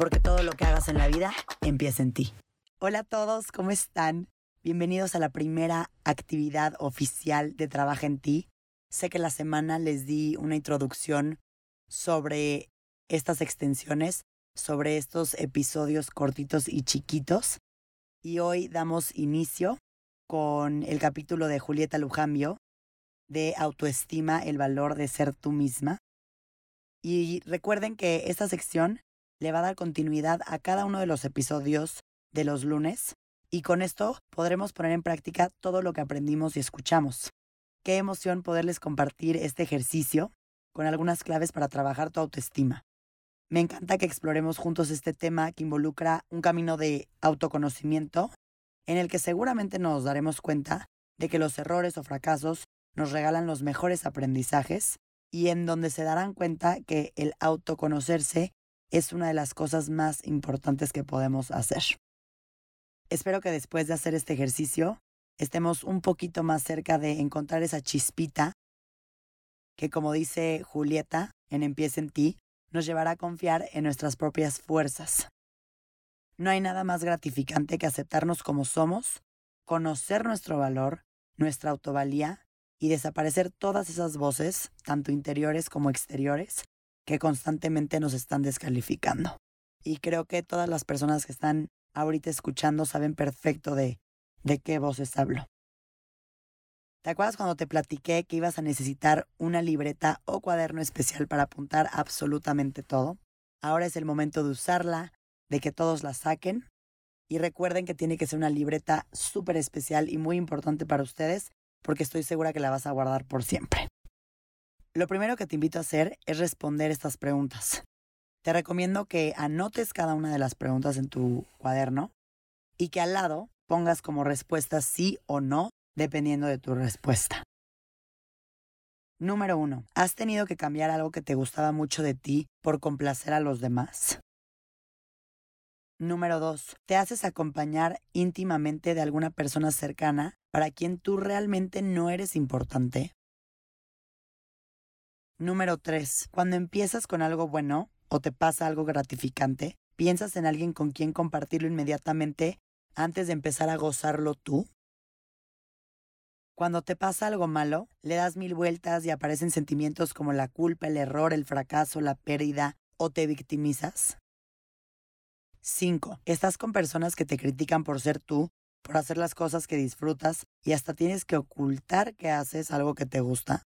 Porque todo lo que hagas en la vida empieza en ti. Hola a todos, ¿cómo están? Bienvenidos a la primera actividad oficial de Trabaja en ti. Sé que la semana les di una introducción sobre estas extensiones, sobre estos episodios cortitos y chiquitos. Y hoy damos inicio con el capítulo de Julieta Lujambio de Autoestima, el valor de ser tú misma. Y recuerden que esta sección le va a dar continuidad a cada uno de los episodios de los lunes y con esto podremos poner en práctica todo lo que aprendimos y escuchamos. Qué emoción poderles compartir este ejercicio con algunas claves para trabajar tu autoestima. Me encanta que exploremos juntos este tema que involucra un camino de autoconocimiento en el que seguramente nos daremos cuenta de que los errores o fracasos nos regalan los mejores aprendizajes y en donde se darán cuenta que el autoconocerse es una de las cosas más importantes que podemos hacer. Espero que después de hacer este ejercicio estemos un poquito más cerca de encontrar esa chispita que, como dice Julieta en Empieza en ti, nos llevará a confiar en nuestras propias fuerzas. No hay nada más gratificante que aceptarnos como somos, conocer nuestro valor, nuestra autovalía y desaparecer todas esas voces, tanto interiores como exteriores, que constantemente nos están descalificando. Y creo que todas las personas que están ahorita escuchando saben perfecto de, de qué voces hablo. ¿Te acuerdas cuando te platiqué que ibas a necesitar una libreta o cuaderno especial para apuntar absolutamente todo? Ahora es el momento de usarla, de que todos la saquen. Y recuerden que tiene que ser una libreta súper especial y muy importante para ustedes, porque estoy segura que la vas a guardar por siempre. Lo primero que te invito a hacer es responder estas preguntas. Te recomiendo que anotes cada una de las preguntas en tu cuaderno y que al lado pongas como respuesta sí o no, dependiendo de tu respuesta. Número uno, ¿has tenido que cambiar algo que te gustaba mucho de ti por complacer a los demás? Número dos, ¿te haces acompañar íntimamente de alguna persona cercana para quien tú realmente no eres importante? Número tres, cuando empiezas con algo bueno, o te pasa algo gratificante, piensas en alguien con quien compartirlo inmediatamente antes de empezar a gozarlo tú? Cuando te pasa algo malo, le das mil vueltas y aparecen sentimientos como la culpa, el error, el fracaso, la pérdida o te victimizas. 5. Estás con personas que te critican por ser tú, por hacer las cosas que disfrutas y hasta tienes que ocultar que haces algo que te gusta.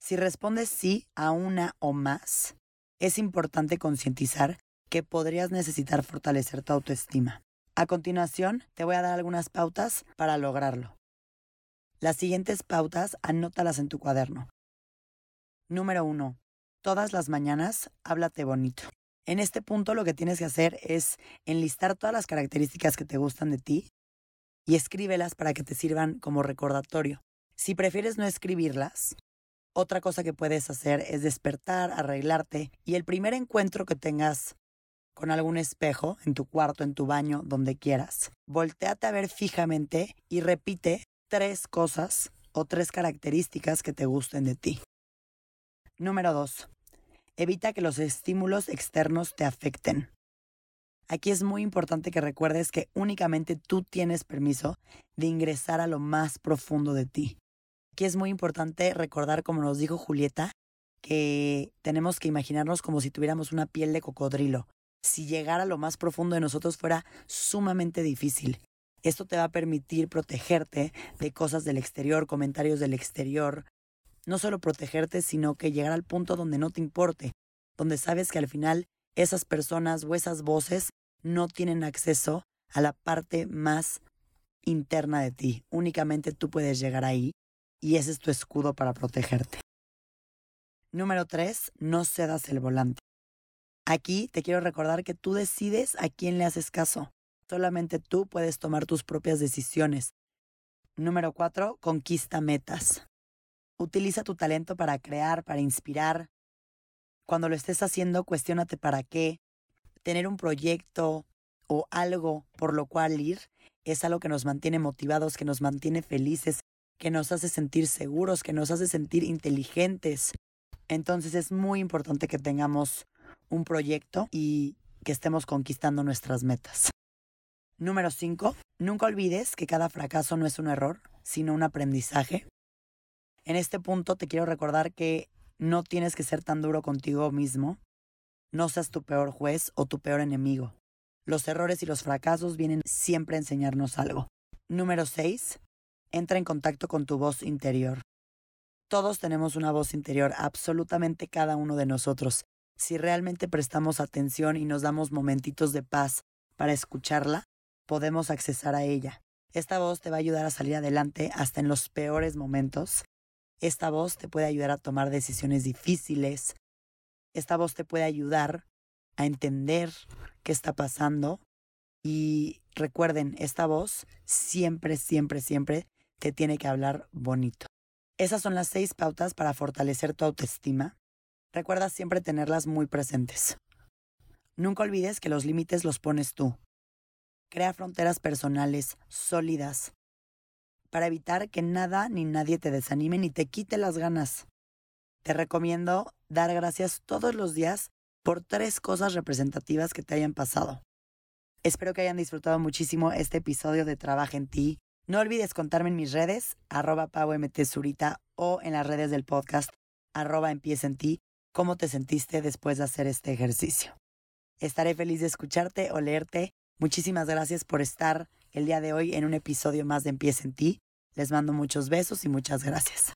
Si respondes sí a una o más, es importante concientizar que podrías necesitar fortalecer tu autoestima. A continuación, te voy a dar algunas pautas para lograrlo. Las siguientes pautas anótalas en tu cuaderno. Número 1. Todas las mañanas háblate bonito. En este punto lo que tienes que hacer es enlistar todas las características que te gustan de ti y escríbelas para que te sirvan como recordatorio. Si prefieres no escribirlas, otra cosa que puedes hacer es despertar, arreglarte y el primer encuentro que tengas con algún espejo en tu cuarto, en tu baño, donde quieras, volteate a ver fijamente y repite tres cosas o tres características que te gusten de ti. Número dos, Evita que los estímulos externos te afecten. Aquí es muy importante que recuerdes que únicamente tú tienes permiso de ingresar a lo más profundo de ti. Aquí es muy importante recordar, como nos dijo Julieta, que tenemos que imaginarnos como si tuviéramos una piel de cocodrilo. Si llegar a lo más profundo de nosotros fuera sumamente difícil. Esto te va a permitir protegerte de cosas del exterior, comentarios del exterior. No solo protegerte, sino que llegar al punto donde no te importe, donde sabes que al final esas personas o esas voces no tienen acceso a la parte más interna de ti. Únicamente tú puedes llegar ahí y ese es tu escudo para protegerte. Número 3. No cedas el volante. Aquí te quiero recordar que tú decides a quién le haces caso. Solamente tú puedes tomar tus propias decisiones. Número cuatro, conquista metas. Utiliza tu talento para crear, para inspirar. Cuando lo estés haciendo, cuestiónate para qué. Tener un proyecto o algo por lo cual ir es algo que nos mantiene motivados, que nos mantiene felices, que nos hace sentir seguros, que nos hace sentir inteligentes. Entonces es muy importante que tengamos un proyecto y que estemos conquistando nuestras metas. Número 5. Nunca olvides que cada fracaso no es un error, sino un aprendizaje. En este punto te quiero recordar que no tienes que ser tan duro contigo mismo. No seas tu peor juez o tu peor enemigo. Los errores y los fracasos vienen siempre a enseñarnos algo. Número 6. Entra en contacto con tu voz interior. Todos tenemos una voz interior, absolutamente cada uno de nosotros. Si realmente prestamos atención y nos damos momentitos de paz para escucharla, podemos accesar a ella. Esta voz te va a ayudar a salir adelante hasta en los peores momentos. Esta voz te puede ayudar a tomar decisiones difíciles. Esta voz te puede ayudar a entender qué está pasando. Y recuerden, esta voz siempre, siempre, siempre te tiene que hablar bonito. Esas son las seis pautas para fortalecer tu autoestima Recuerda siempre tenerlas muy presentes. Nunca olvides que los límites los pones tú. Crea fronteras personales sólidas para evitar que nada ni nadie te desanime ni te quite las ganas. Te recomiendo dar gracias todos los días por tres cosas representativas que te hayan pasado. Espero que hayan disfrutado muchísimo este episodio de Trabaja en ti. No olvides contarme en mis redes, arroba Zurita, o en las redes del podcast, arroba empieza en ti, cómo te sentiste después de hacer este ejercicio. Estaré feliz de escucharte o leerte. Muchísimas gracias por estar el día de hoy en un episodio más de Empieza en ti. Les mando muchos besos y muchas gracias.